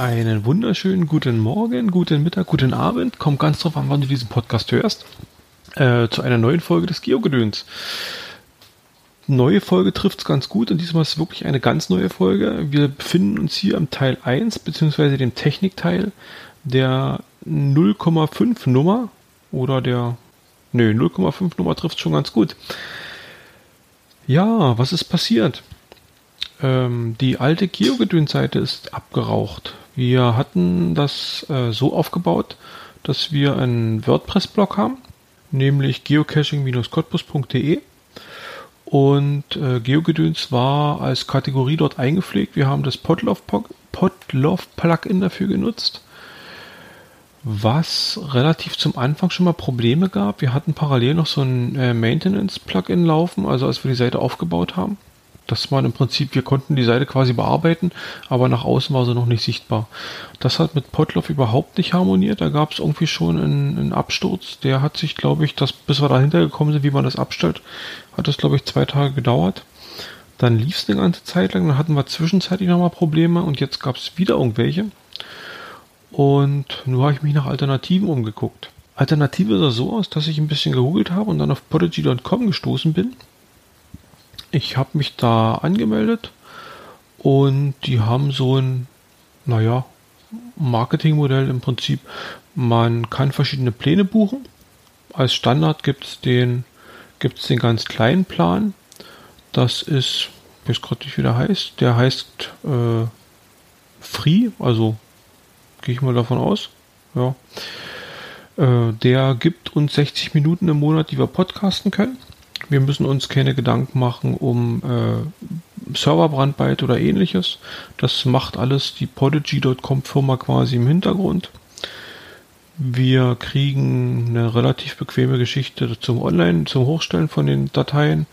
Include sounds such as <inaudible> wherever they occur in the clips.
Einen wunderschönen guten Morgen, guten Mittag, guten Abend. Kommt ganz drauf an, wann du diesen Podcast hörst. Äh, zu einer neuen Folge des Geogedöns. Neue Folge trifft es ganz gut und diesmal ist es wirklich eine ganz neue Folge. Wir befinden uns hier am Teil 1 beziehungsweise dem Technikteil der 0,5 Nummer oder der Nö, 0,5 Nummer trifft schon ganz gut. Ja, was ist passiert? Ähm, die alte Geogedöns-Seite ist abgeraucht. Wir hatten das äh, so aufgebaut, dass wir einen WordPress-Blog haben, nämlich geocaching-cottbus.de und äh, Geogedöns war als Kategorie dort eingepflegt. Wir haben das Podlove-Plugin dafür genutzt, was relativ zum Anfang schon mal Probleme gab. Wir hatten parallel noch so ein äh, Maintenance-Plugin laufen, also als wir die Seite aufgebaut haben. Das war im Prinzip, wir konnten die Seite quasi bearbeiten, aber nach außen war sie noch nicht sichtbar. Das hat mit Potloff überhaupt nicht harmoniert. Da gab es irgendwie schon einen, einen, Absturz. Der hat sich, glaube ich, das, bis wir dahinter gekommen sind, wie man das abstellt, hat das, glaube ich, zwei Tage gedauert. Dann lief es eine ganze Zeit lang, dann hatten wir zwischenzeitlich nochmal Probleme und jetzt gab es wieder irgendwelche. Und nur habe ich mich nach Alternativen umgeguckt. Alternative sah so aus, dass ich ein bisschen gegoogelt habe und dann auf podigy.com gestoßen bin ich habe mich da angemeldet und die haben so ein, naja, Marketingmodell im Prinzip. Man kann verschiedene Pläne buchen. Als Standard gibt es den, gibt's den ganz kleinen Plan. Das ist, ich weiß gerade nicht, wie der heißt. Der heißt äh, Free, also gehe ich mal davon aus. Ja. Äh, der gibt uns 60 Minuten im Monat, die wir podcasten können. Wir müssen uns keine Gedanken machen um äh, Serverbrandbyte oder ähnliches. Das macht alles die Podigy.com Firma quasi im Hintergrund. Wir kriegen eine relativ bequeme Geschichte zum Online, zum Hochstellen von den Dateien.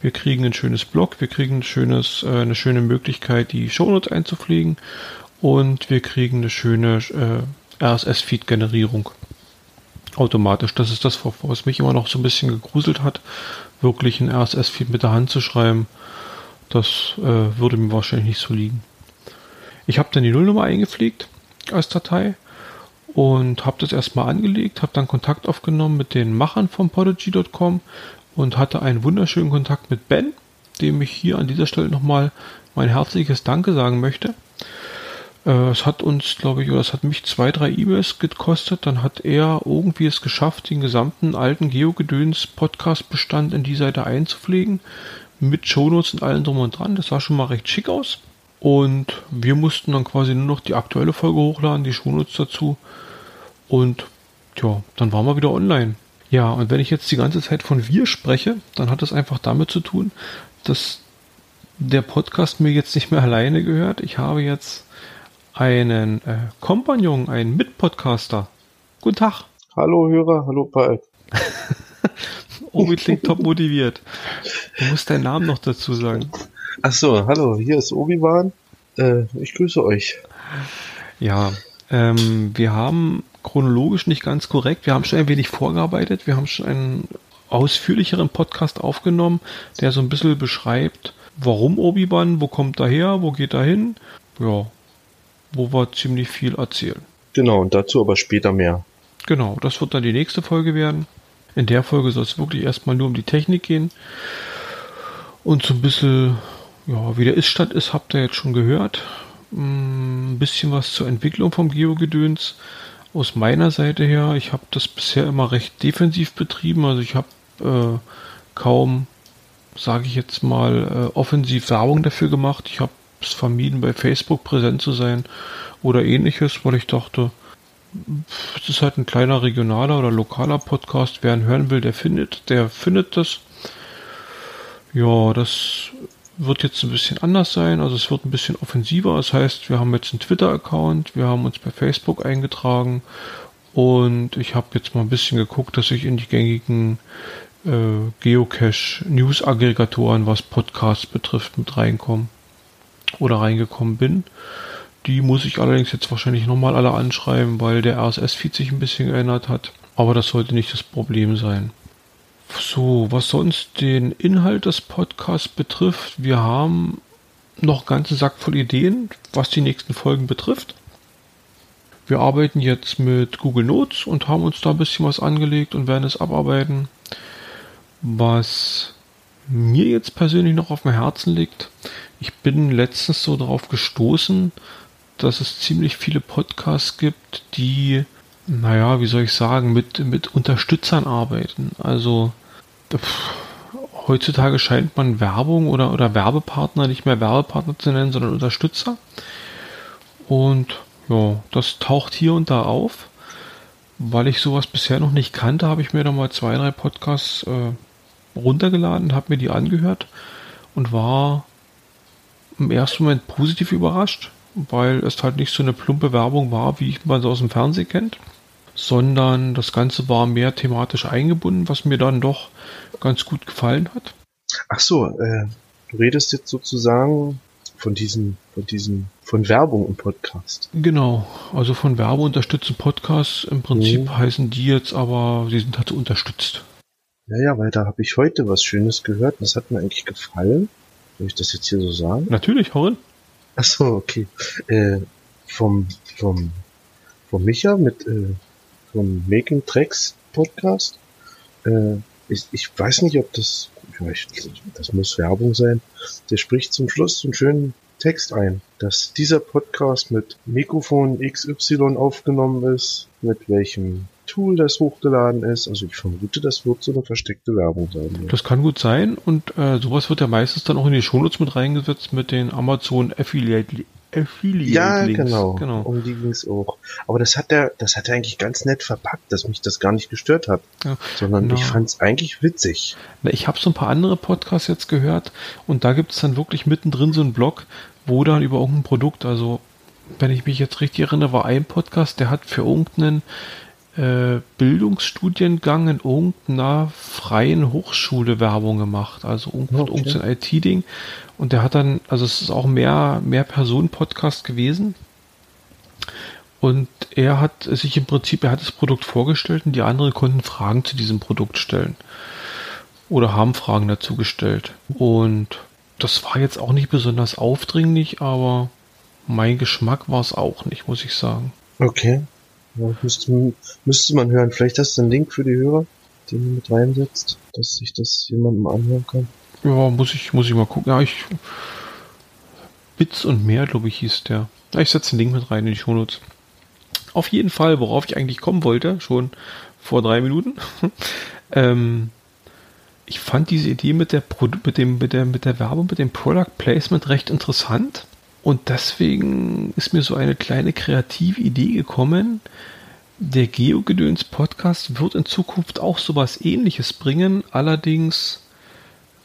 Wir kriegen ein schönes Blog, wir kriegen ein schönes, äh, eine schöne Möglichkeit, die Shownotes einzupflegen und wir kriegen eine schöne äh, RSS-Feed-Generierung automatisch. Das ist das, was mich immer noch so ein bisschen gegruselt hat, wirklich ein RSS-Feed mit der Hand zu schreiben. Das äh, würde mir wahrscheinlich nicht so liegen. Ich habe dann die Nullnummer eingepflegt als Datei und habe das erstmal angelegt, habe dann Kontakt aufgenommen mit den Machern von Podigy.com und hatte einen wunderschönen Kontakt mit Ben, dem ich hier an dieser Stelle nochmal mein herzliches Danke sagen möchte. Äh, es hat uns, glaube ich, oder es hat mich zwei, drei E-Mails gekostet. Dann hat er irgendwie es geschafft, den gesamten alten Geogedöns-Podcast-Bestand in die Seite einzupflegen. Mit Shownotes und allem drum und dran. Das sah schon mal recht schick aus. Und wir mussten dann quasi nur noch die aktuelle Folge hochladen, die Shownotes dazu. Und ja, dann waren wir wieder online. Ja, und wenn ich jetzt die ganze Zeit von wir spreche, dann hat das einfach damit zu tun, dass der Podcast mir jetzt nicht mehr <laughs> alleine gehört. Ich habe jetzt einen äh, Kompagnon, einen Mitpodcaster. Guten Tag. Hallo Hörer, hallo Palk. <laughs> Obi klingt top motiviert. Du musst deinen Namen noch dazu sagen. Ach so, hallo, hier ist Obi-Wan. Äh, ich grüße euch. Ja, ähm, wir haben chronologisch nicht ganz korrekt. Wir haben schon ein wenig vorgearbeitet. Wir haben schon einen ausführlicheren Podcast aufgenommen, der so ein bisschen beschreibt, warum Obi-Wan, wo kommt er her, wo geht er hin. Ja, wo wir ziemlich viel erzählen. Genau, und dazu aber später mehr. Genau, das wird dann die nächste Folge werden. In der Folge soll es wirklich erstmal nur um die Technik gehen. Und so ein bisschen, ja, wie der Iststand ist, habt ihr jetzt schon gehört. Mm, ein bisschen was zur Entwicklung vom Geogedöns. Aus meiner Seite her, ich habe das bisher immer recht defensiv betrieben. Also ich habe äh, kaum, sage ich jetzt mal, äh, offensiv Werbung dafür gemacht. Ich habe es vermieden, bei Facebook präsent zu sein oder ähnliches, weil ich dachte, es ist halt ein kleiner regionaler oder lokaler Podcast. Wer ihn hören will, der findet, der findet das. Ja, das wird jetzt ein bisschen anders sein. Also es wird ein bisschen offensiver. Das heißt, wir haben jetzt einen Twitter-Account, wir haben uns bei Facebook eingetragen und ich habe jetzt mal ein bisschen geguckt, dass ich in die gängigen äh, Geocache-News-Aggregatoren, was Podcasts betrifft, mit reinkomme oder reingekommen bin. Die muss ich allerdings jetzt wahrscheinlich nochmal alle anschreiben, weil der RSS-Feed sich ein bisschen geändert hat. Aber das sollte nicht das Problem sein. So, was sonst den Inhalt des Podcasts betrifft, wir haben noch einen ganzen Sack voll Ideen, was die nächsten Folgen betrifft. wir arbeiten jetzt mit Google Notes und haben uns da ein bisschen was angelegt und werden es abarbeiten. Was mir jetzt persönlich noch auf dem Herzen liegt, ich bin letztens so darauf gestoßen, dass es ziemlich viele Podcasts gibt, die, naja, wie soll ich sagen, mit, mit Unterstützern arbeiten. Also pff, heutzutage scheint man Werbung oder, oder Werbepartner nicht mehr Werbepartner zu nennen, sondern Unterstützer. Und ja, das taucht hier und da auf. Weil ich sowas bisher noch nicht kannte, habe ich mir da mal zwei, drei Podcasts äh, runtergeladen, habe mir die angehört und war im ersten Moment positiv überrascht, weil es halt nicht so eine plumpe Werbung war, wie man so aus dem Fernsehen kennt, sondern das Ganze war mehr thematisch eingebunden, was mir dann doch ganz gut gefallen hat. Ach so, äh, du redest jetzt sozusagen von diesen, von diesen, von Werbung im Podcast. Genau, also von Werbeunterstützten Podcasts. Im Prinzip mhm. heißen die jetzt aber, sie sind halt unterstützt. Ja, ja, weil da habe ich heute was Schönes gehört. Das hat mir eigentlich gefallen. Soll ich das jetzt hier so sagen? Natürlich, hau Ach so, okay. Äh, vom, vom, vom Micha mit, äh, vom Making Tracks Podcast. Äh, ich, ich weiß nicht, ob das, vielleicht, das muss Werbung sein. Der spricht zum Schluss so einen schönen Text ein, dass dieser Podcast mit Mikrofon XY aufgenommen ist, mit welchem Tool das hochgeladen ist. Also ich vermute, das wird so eine versteckte Werbung sein. Ja. Das kann gut sein und äh, sowas wird ja meistens dann auch in die Shownotes mit reingesetzt mit den Amazon Affiliate Affiliate ja, Links. genau. genau. Um die ging es auch. Aber das hat er, das hat er eigentlich ganz nett verpackt, dass mich das gar nicht gestört hat. Ja, sondern na. ich fand es eigentlich witzig. Na, ich habe so ein paar andere Podcasts jetzt gehört und da gibt es dann wirklich mittendrin so einen Blog, wo dann über irgendein Produkt, also wenn ich mich jetzt richtig erinnere, war ein Podcast, der hat für irgendeinen äh, Bildungsstudiengang in irgendeiner freien Hochschule Werbung gemacht, also irgendein, okay. irgendein IT-Ding. Und der hat dann, also es ist auch mehr, mehr Personen-Podcast gewesen. Und er hat sich im Prinzip, er hat das Produkt vorgestellt und die anderen konnten Fragen zu diesem Produkt stellen. Oder haben Fragen dazu gestellt. Und das war jetzt auch nicht besonders aufdringlich, aber mein Geschmack war es auch nicht, muss ich sagen. Okay. Müsste, müsste man hören. Vielleicht hast du einen Link für die Hörer, den du mit reinsetzt, dass sich das jemandem anhören kann. Ja, muss ich, muss ich mal gucken. Ja, ich. Bits und mehr, glaube ich, hieß der. Ja, ich setze den Link mit rein in die Shownotes. Auf jeden Fall, worauf ich eigentlich kommen wollte, schon vor drei Minuten. <laughs> ähm, ich fand diese Idee mit der, Pro mit, dem, mit, der, mit der Werbung, mit dem Product Placement recht interessant. Und deswegen ist mir so eine kleine kreative Idee gekommen. Der Geogedöns Podcast wird in Zukunft auch sowas ähnliches bringen, allerdings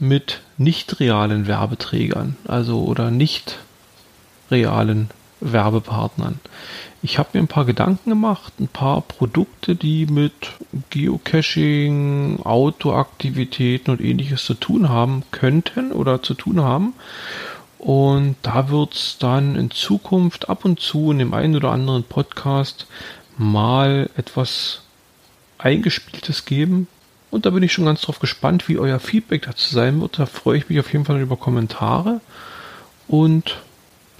mit nicht realen Werbeträgern, also oder nicht realen Werbepartnern. Ich habe mir ein paar Gedanken gemacht, ein paar Produkte, die mit Geocaching, Autoaktivitäten und ähnliches zu tun haben könnten oder zu tun haben und da wird es dann in Zukunft ab und zu in dem einen oder anderen Podcast mal etwas Eingespieltes geben. Und da bin ich schon ganz drauf gespannt, wie euer Feedback dazu sein wird. Da freue ich mich auf jeden Fall über Kommentare. Und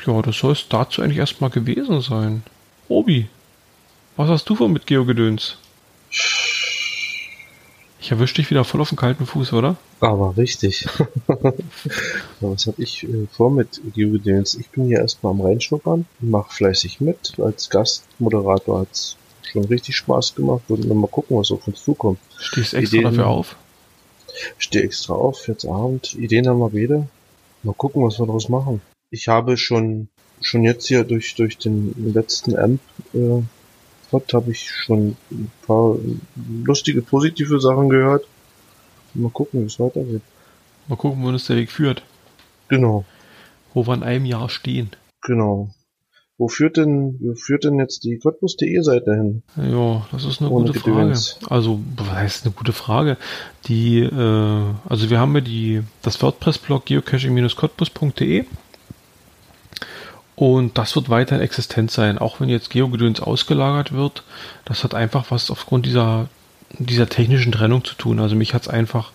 ja, das soll es dazu eigentlich erstmal gewesen sein. Obi, was hast du von mit Geogedöns? Ich erwische dich wieder voll auf den kalten Fuß, oder? Aber richtig. <laughs> Was habe ich äh, vor mit Geodance? Ich bin hier erstmal am Reinschnuppern, mache fleißig mit. Als Gastmoderator hat es schon richtig Spaß gemacht. Und mal gucken, was auf uns zukommt. Stehst extra Ideen, dafür auf? Stehe extra auf, jetzt Abend. Ideen haben wir wieder. Mal gucken, was wir daraus machen. Ich habe schon schon jetzt hier durch durch den letzten Amp äh, Pod habe ich schon ein paar lustige, positive Sachen gehört. Mal gucken, wie es weitergeht. Mal gucken, wo uns der Weg führt. Genau. Wo wir in einem Jahr stehen. Genau. Wo führt denn, wo führt denn jetzt die Cottbus.de Seite hin? Ja, das ist eine Ohne gute Gedöns. Frage. Also, was heißt eine gute Frage? Die, äh, also wir haben ja die, das WordPress-Blog geocaching-cottbus.de und das wird weiterhin existent sein, auch wenn jetzt Geogedöns ausgelagert wird. Das hat einfach was aufgrund dieser, dieser technischen Trennung zu tun. Also mich hat es einfach,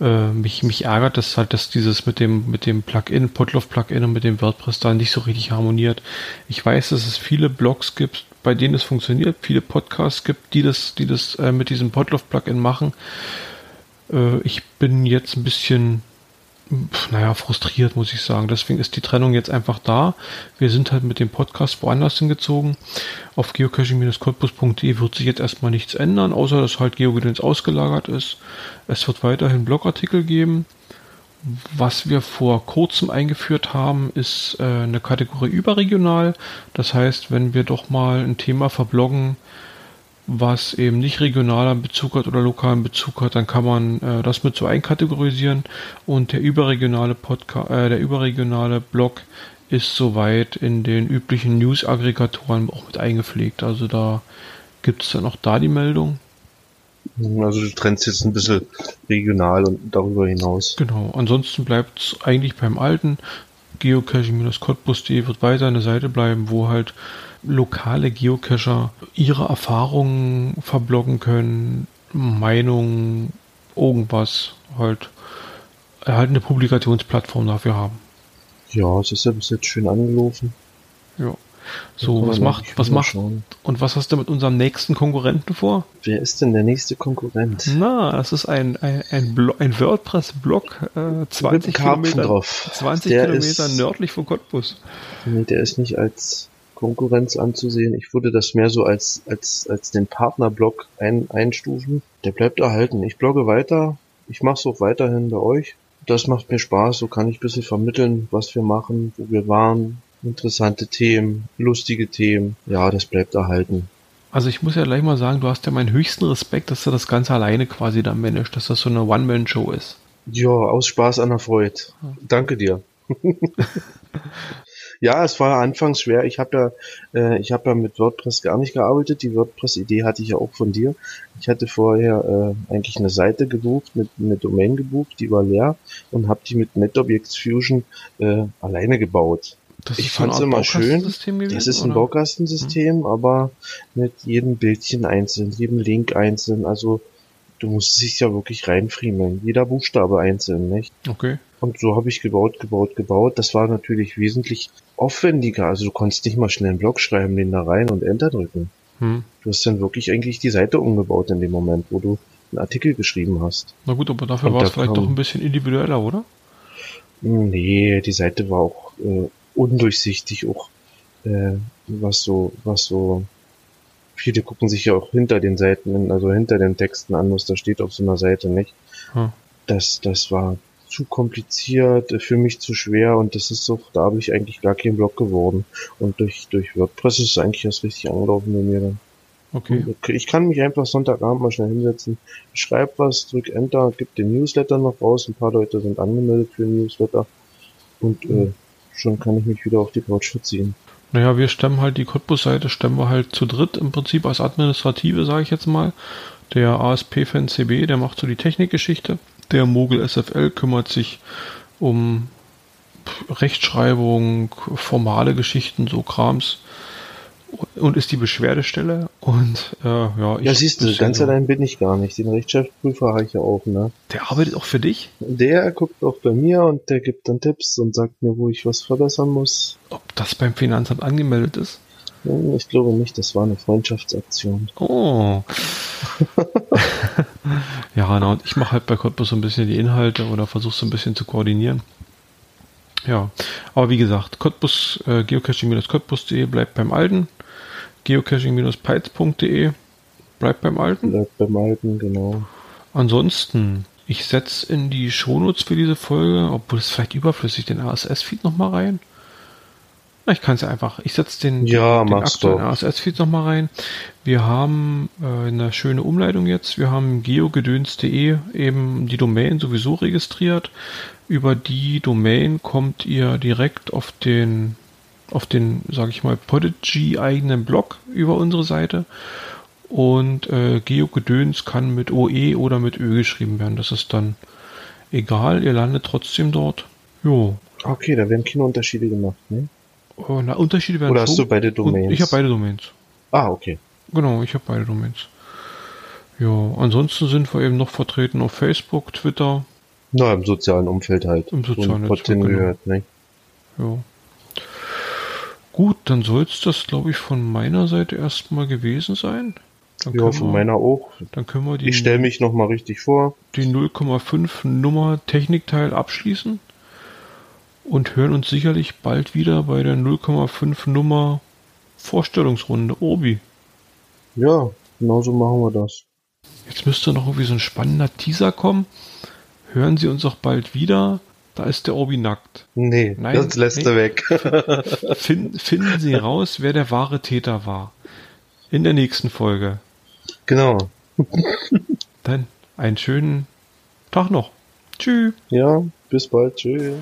äh, mich, mich ärgert das halt, dass dieses mit dem, mit dem Plugin, Potloff Plugin und mit dem WordPress da nicht so richtig harmoniert. Ich weiß, dass es viele Blogs gibt, bei denen es funktioniert, viele Podcasts gibt, die das, die das äh, mit diesem Podlove-Plugin machen. Äh, ich bin jetzt ein bisschen, naja, frustriert, muss ich sagen. Deswegen ist die Trennung jetzt einfach da. Wir sind halt mit dem Podcast woanders hingezogen. Auf geocaching-cottbus.de wird sich jetzt erstmal nichts ändern, außer dass halt GeoGedöns ausgelagert ist. Es wird weiterhin Blogartikel geben. Was wir vor kurzem eingeführt haben, ist äh, eine Kategorie überregional. Das heißt, wenn wir doch mal ein Thema verbloggen, was eben nicht regionalen Bezug hat oder lokalen Bezug hat, dann kann man äh, das mit so einkategorisieren und der überregionale Podcast, äh, der überregionale Blog ist soweit in den üblichen News-Aggregatoren auch mit eingepflegt. Also da gibt es dann auch da die Meldung. Also du trennst jetzt ein bisschen regional und darüber hinaus. Genau, ansonsten bleibt es eigentlich beim alten. Geocaching-cottbus.de wird weiter eine Seite bleiben, wo halt lokale Geocacher ihre Erfahrungen verbloggen können, Meinungen, irgendwas halt halt eine Publikationsplattform dafür haben. Ja, es ist ja bis jetzt schön angelaufen. Ja. So, was macht, was macht, schauen. und was hast du mit unserem nächsten Konkurrenten vor? Wer ist denn der nächste Konkurrent? Na, das ist ein, ein, ein, ein WordPress-Blog, äh, 20 Kilometer, drauf. 20 der Kilometer ist, nördlich von Cottbus. Nee, der ist nicht als Konkurrenz anzusehen. Ich würde das mehr so als, als, als den Partnerblock ein, einstufen. Der bleibt erhalten. Ich blogge weiter. Ich mache es auch weiterhin bei euch. Das macht mir Spaß. So kann ich ein bisschen vermitteln, was wir machen, wo wir waren. Interessante Themen, lustige Themen. Ja, das bleibt erhalten. Also ich muss ja gleich mal sagen, du hast ja meinen höchsten Respekt, dass du das Ganze alleine quasi dann managst, dass das so eine One-Man-Show ist. Ja, aus Spaß an der Freude. Danke dir. <laughs> Ja, es war anfangs schwer. Ich habe ja, äh, ich habe ja mit WordPress gar nicht gearbeitet. Die WordPress-Idee hatte ich ja auch von dir. Ich hatte vorher äh, eigentlich eine Seite gebucht, mit eine Domain gebucht, die war leer und habe die mit NetObjects Fusion äh, alleine gebaut. Das ich fand es immer schön. Gewesen, das ist ein oder? Baukastensystem, hm. aber mit jedem Bildchen einzeln, jedem Link einzeln. Also du musst dich ja wirklich reinfriemeln. Jeder Buchstabe einzeln, nicht? Okay. Und so habe ich gebaut, gebaut, gebaut. Das war natürlich wesentlich aufwendiger. Also du konntest nicht mal schnell einen Blog schreiben, den da rein und Enter drücken. Hm. Du hast dann wirklich eigentlich die Seite umgebaut in dem Moment, wo du einen Artikel geschrieben hast. Na gut, aber dafür war es vielleicht doch ein bisschen individueller, oder? Nee, die Seite war auch äh, undurchsichtig, auch äh, was so, was so viele gucken sich ja auch hinter den Seiten, also hinter den Texten an, was da steht auf so einer Seite, nicht? Hm. Das, das war zu kompliziert, für mich zu schwer und das ist so, da habe ich eigentlich gar keinen Blog geworden. Und durch, durch WordPress ist es eigentlich erst richtig angelaufen bei mir dann. Okay. Ich kann mich einfach Sonntagabend mal schnell hinsetzen, schreib was, drück Enter, gib den Newsletter noch raus, ein paar Leute sind angemeldet für den Newsletter und äh, schon kann ich mich wieder auf die Couch verziehen. Naja, wir stemmen halt die Cottbus-Seite, stemmen wir halt zu dritt im Prinzip als Administrative, sage ich jetzt mal. Der ASP-Fan CB, der macht so die Technikgeschichte. Der Mogel SFL kümmert sich um Rechtschreibung, formale Geschichten, so Krams und ist die Beschwerdestelle und äh, ja. Ich ja, siehst du, ganz allein bin ich gar nicht. Den Rechtschreibprüfer habe ich ja auch, ne? Der arbeitet auch für dich? Der guckt auch bei mir und der gibt dann Tipps und sagt mir, wo ich was verbessern muss. Ob das beim Finanzamt angemeldet ist? Ich glaube nicht, das war eine Freundschaftsaktion. Oh. <laughs> ja, na, und ich mache halt bei Cottbus so ein bisschen die Inhalte oder versuche so ein bisschen zu koordinieren. Ja, aber wie gesagt, Cottbus, äh, geocaching-cottbus.de bleibt beim Alten. Geocaching-pites.de bleibt beim Alten. Bleibt beim Alten, genau. Ansonsten, ich setze in die Shownotes für diese Folge, obwohl es vielleicht überflüssig, den RSS-Feed nochmal rein. Ich kann es ja einfach. Ich setze den, ja, den aktuellen RSS-Feed nochmal rein. Wir haben äh, eine schöne Umleitung jetzt. Wir haben geogedöns.de eben die Domain sowieso registriert. Über die Domain kommt ihr direkt auf den, auf den, sage ich mal, Podigy eigenen Blog über unsere Seite. Und äh, Geogedöns kann mit OE oder mit Ö geschrieben werden. Das ist dann egal. Ihr landet trotzdem dort. Jo. Okay, da werden keine Unterschiede gemacht, ne? Oh, na, Unterschiede werden Oder hast du beide Domains? Ich habe beide Domains. Ah, okay. Genau, ich habe beide Domains. Ja, ansonsten sind wir eben noch vertreten auf Facebook, Twitter. Na, im sozialen Umfeld halt. Im sozialen Umfeld. genau. gehört, ne? Ja. Gut, dann soll es das, glaube ich, von meiner Seite erstmal gewesen sein. Dann Ja, von wir- meiner auch. Dann können wir die, Ich stelle mich nochmal richtig vor. die 0,5 Nummer Technikteil abschließen und hören uns sicherlich bald wieder bei der 0,5 Nummer Vorstellungsrunde Obi. Ja, genauso machen wir das. Jetzt müsste noch irgendwie so ein spannender Teaser kommen. Hören Sie uns auch bald wieder. Da ist der Obi nackt. Nee, Nein, das lässt nee. er weg. Fin finden Sie raus, wer der wahre Täter war. In der nächsten Folge. genau. Dann einen schönen Tag noch. Tschüss. Ja, bis bald. Tschüss.